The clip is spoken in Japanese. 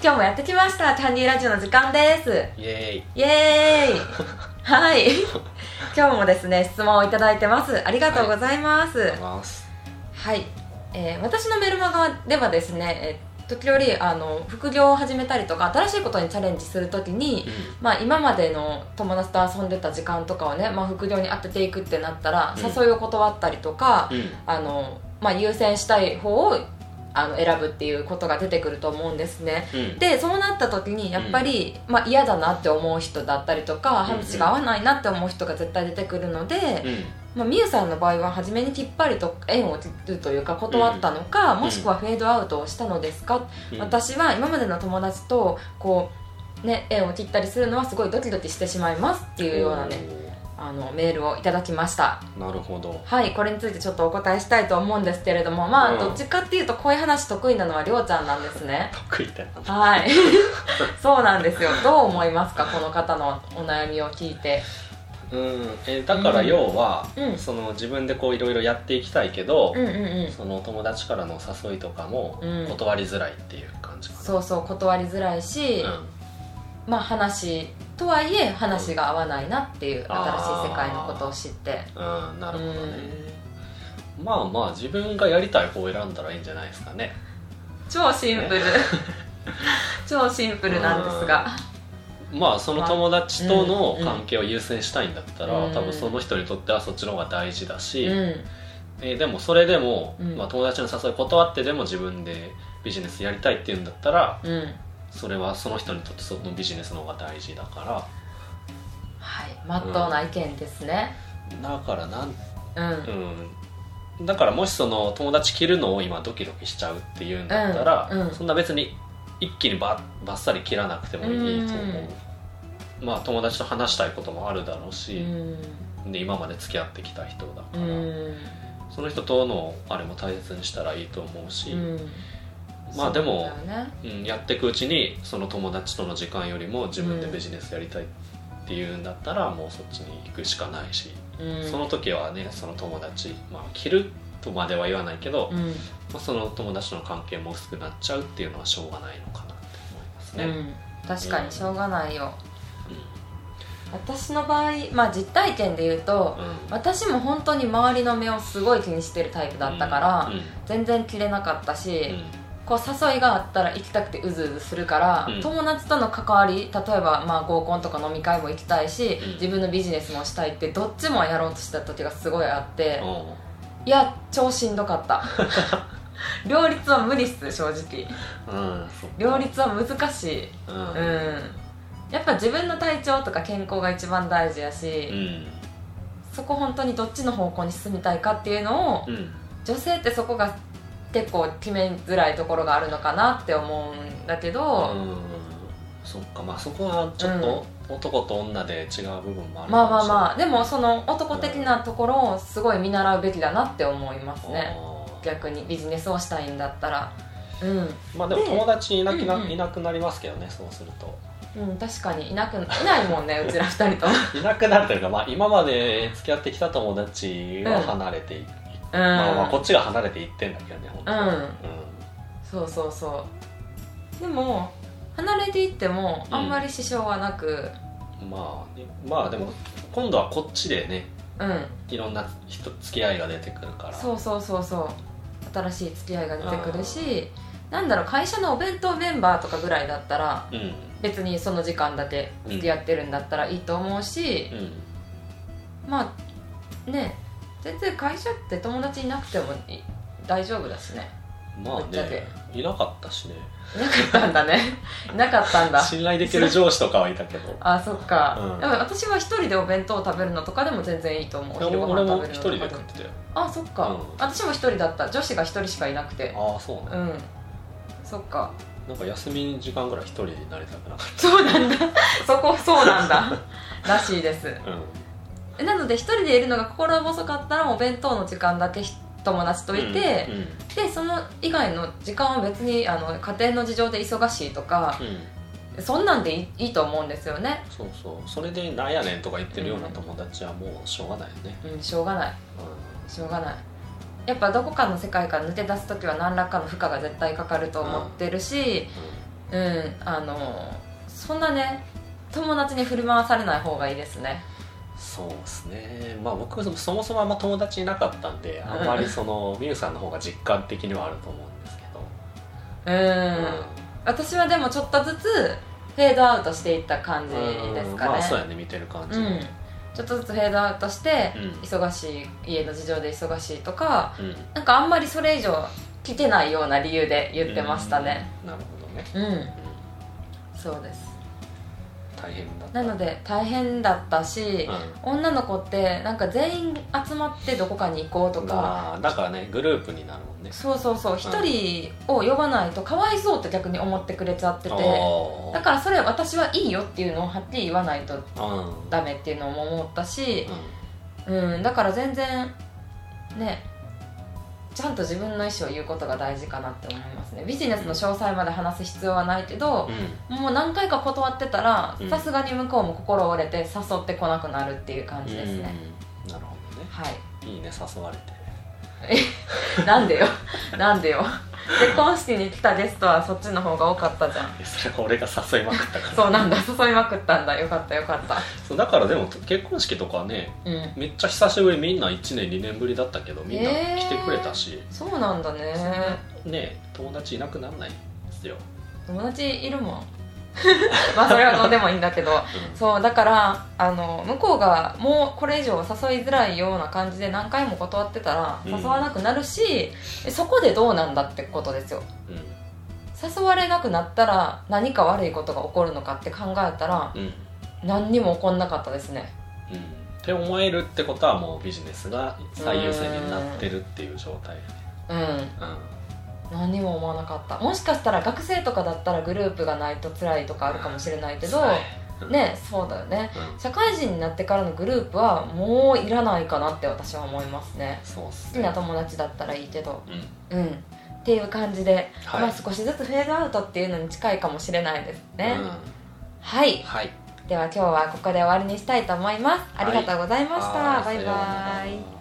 今日もやってきました。キャンディーラジオの時間です。イエイ。エーイ。はい。今日もですね質問をいただいてます。ありがとうございます。ーイます。はい、えー私のメルマガではですね、えー時折あの副業を始めたりとか新しいことにチャレンジするときに、まあ、今までの友達と遊んでた時間とかをね、まあ、副業に当てていくってなったら、うん。誘いを断ったりとか、うん。あのまあ、優先したい方をあの選ぶっていうことが出てくると思うんですね。うん。でそうなった時にやっぱり、まあ、嫌だなって思う人だったりとかうん話が合わないなって思う人が絶対出てくるので、うん。まあ、みゆさんの場合は初めにきっぱりと縁を切るというか断ったのか、もしくはフェードアウトをしたのですか、うん。私は今までの友達とこう、ね、縁を切ったりするのはすごいドキドキしてしまいますっていうようなねあのメールをいただきました。なるほど。はいこれについてちょっとお答えしたいと思うんですけれどもまあ、うん。どっちかっていうとこういう話得意なのはりょうちゃんなんですね。得意だよはい。そうなんですよ。どう思いますかこの方のお悩みを聞いて。うん。えだから要は、うん。その自分でこういろいろやっていきたいけど、うんうんうん。その友達からの誘いとかもうん。断りづらいっていう感じかな、そうそう断りづらいし、まあ話とはいえ話が合わないなっていう新しい世界のことを知って。うん、うん、なるほどね、まあまあ自分がやりたい方を選んだらいいんじゃないですかね。超シンプル。超シンプルなんですが。まあその友達とのうん関係を優先したいんだったら、うん。多分その人にとってはそっちの方が大事だし、うん。えーでもそれでも、うん。まあ、友達の誘い断ってでも自分でビジネスやりたいっていうんだったらうんそれはその人にとってそのビジネスの方が大事だかはい。まっとうな意見ですね。らだからなんうん。うん。だからもしその友達切るのを今ドキドキしちゃうっていうんだったら、うん。うん。そんな別に一気にバッバッサリ切らなくてもいいと思う、まあ友達と話したいこともあるだろううし、ん。で今まで付き合ってきた人だから、うん。その人とのあれも大切にしたらいいと思うし、うんまあでもそうね。うん、やっていくうちにその友達との時間よりも自分でビジネスやりたいっていうんだったら、もうそっちに行くしかないし、うん。その時はねその友達まあ切るとまでは言わないけど、うん。まあ、その友達との関係も薄くなっちゃうっていうのはしょうがないのかなって思いますね、うん。確かにしょうがないよ。うん。私の場合まあ実体験で言うとうん。私も本当に周りの目をすごい気にしてるタイプだったから、うん。全然切れなかったし、うんこう誘いがあったら行きたくてうずうずするから、うん。友達との関わり例えばまあ合コンとか飲み会も行きたいし、うん。自分のビジネスもしたいってどっちもやろうとした時がすごいあって、おう。いや超しんどかった。両立は無理っす正直。両立は難しい。うん。うん。やっぱ自分の体調とか健康が一番大事やし、うん。そこ本当にどっちの方向に進みたいかっていうのを、うん。女性ってそこが結構決めづらいところがあるのかなって思うんだけど、うん。そっか。まあそこはちょっと男と女で違う部分もあるまあまああまあ。でもその男的なところをすごい見習うべきだなって思いますね。逆に。ビジネスをしたいんだったら。うん、まあでも友達いなくな,、いなくなりますけどねそうすると。うん、確かに。いなくいないもんね うちら二人といなくなるというか、まあ、今まで付き合ってきた友達は離れてい、うん、まあまあこっちが離れていってんだけどね本当はうん。そうそうそう。でも離れていってもあんまり支障はなく。うん。まあまあでも今度はこっちでねうん、いろんな人付き合いが出てくるから。そうそうそうそう。新しい付き合いが出てくるしなんだろう会社のお弁当メンバーとかぐらいだったらうん。別にその時間だけ付き合ってるんだったらいいと思うし、うん。まあね全然会社って友達いなくてもい大丈夫だしね。まあねいなかったしね。いなかったんだね。いなかったんだ。信頼できる上司とかはいたけど。あそっか、うん。でも私は一人でお弁当を食べるのとかでも全然いいと思う。昼ご飯食べる一人でのとかでも。食ってたよ。あそっか、うん。私も一人だった。女子が一人しかいなくて。ああそうなの、うん。そっか。なんか休み時間ぐらい一人になりたくなかっそうなんだ。そこそうなんだ。らしいです。たうん。えなので一人でいるのが心細かったらお弁当の時間だけひ友達といて、うんうん。でその以外の時間は別にあの家庭の事情で忙しいとかうん。そんなんでいいと思うんですよね。そうそう。それでなんやねんとか言ってるような友達はもうしょうがないよね、うんしょうがない。うん。しょうがない。やっぱどこかの世界から抜け出す時は何らかの負荷が絶対かかると思ってるし、うんあのそんなね友達に振り回されない方がいいですねそうですね。まあ僕そもそもあんま友達いなかったんであんまりそのみゆさんの方が実感的にはあると思うんですけど。うん、私はでもちょっとずつフェードアウトしていった感じですかね。まあそうやね見てる感じうん。ちょっとずつフェードアウトして、うん。忙しい家の事情で忙しいとかうん。なんかあんまりそれ以上来てないような理由で言ってましたね。うん。なるほどね、うん、うん。そうです大変だなので大変だったし、女の子ってなんか全員集まってどこかに行こうとか、まあだからねグループになるもんね。そうそうそう。一人を呼ばないとかわいそうって逆に思ってくれちゃってて。だからそれ私はいいよっていうのをはっきり言わないとうん。ダメっていうのも思ったし、ううん、だから全然ねちゃんと自分の意思を言うことが大事かなって思いますね。ビジネスの詳細まで話す必要はないけど、ん。もう何回か断ってたらうん。さすがに向こうも心折れて誘ってこなくなるっていう感じですね、うん。なるほどね。はい。いいね誘われて なんでよ。なんでよ。結婚式に来たゲストはそっちの方が多かったじゃん。えそれは俺が誘いまくったから。そうなんだ。誘いまくったんだ。よかったよかった。そうだからでも結婚式とかねうん。めっちゃ久しぶりみんな1年2年ぶりだったけどみんな来てくれたし、そうなんだね。ね友達いなくならないですよ、友達いるもん まあそれはどうでもいいんだけど。そうだからあの向こうがもうこれ以上誘いづらいような感じで何回も断ってたらうん。誘わなくなるし、えそこでどうなんだってことですよ。うん。誘われなくなったら何か悪いことが起こるのかって考えたらうんうん。何にも起こんなかったですね。うん。って思えるってことはもうビジネスが最優先になってるっていう状態。うん。うん何にも思わなかった。もしかしたら学生とかだったらグループがないと辛いとかあるかもしれないけどうんねそうだよね。うん。社会人になってからのグループはもういらないかなって私は思いますね。そうっす好きな友達だったらいいけど。うん。うん。っていう感じで、はい。まあ少しずつフェードアウトっていうのに近いかもしれないですね、うん。はい。はい。では今日はここで終わりにしたいと思います。ありがとうございました、はい。バイバイ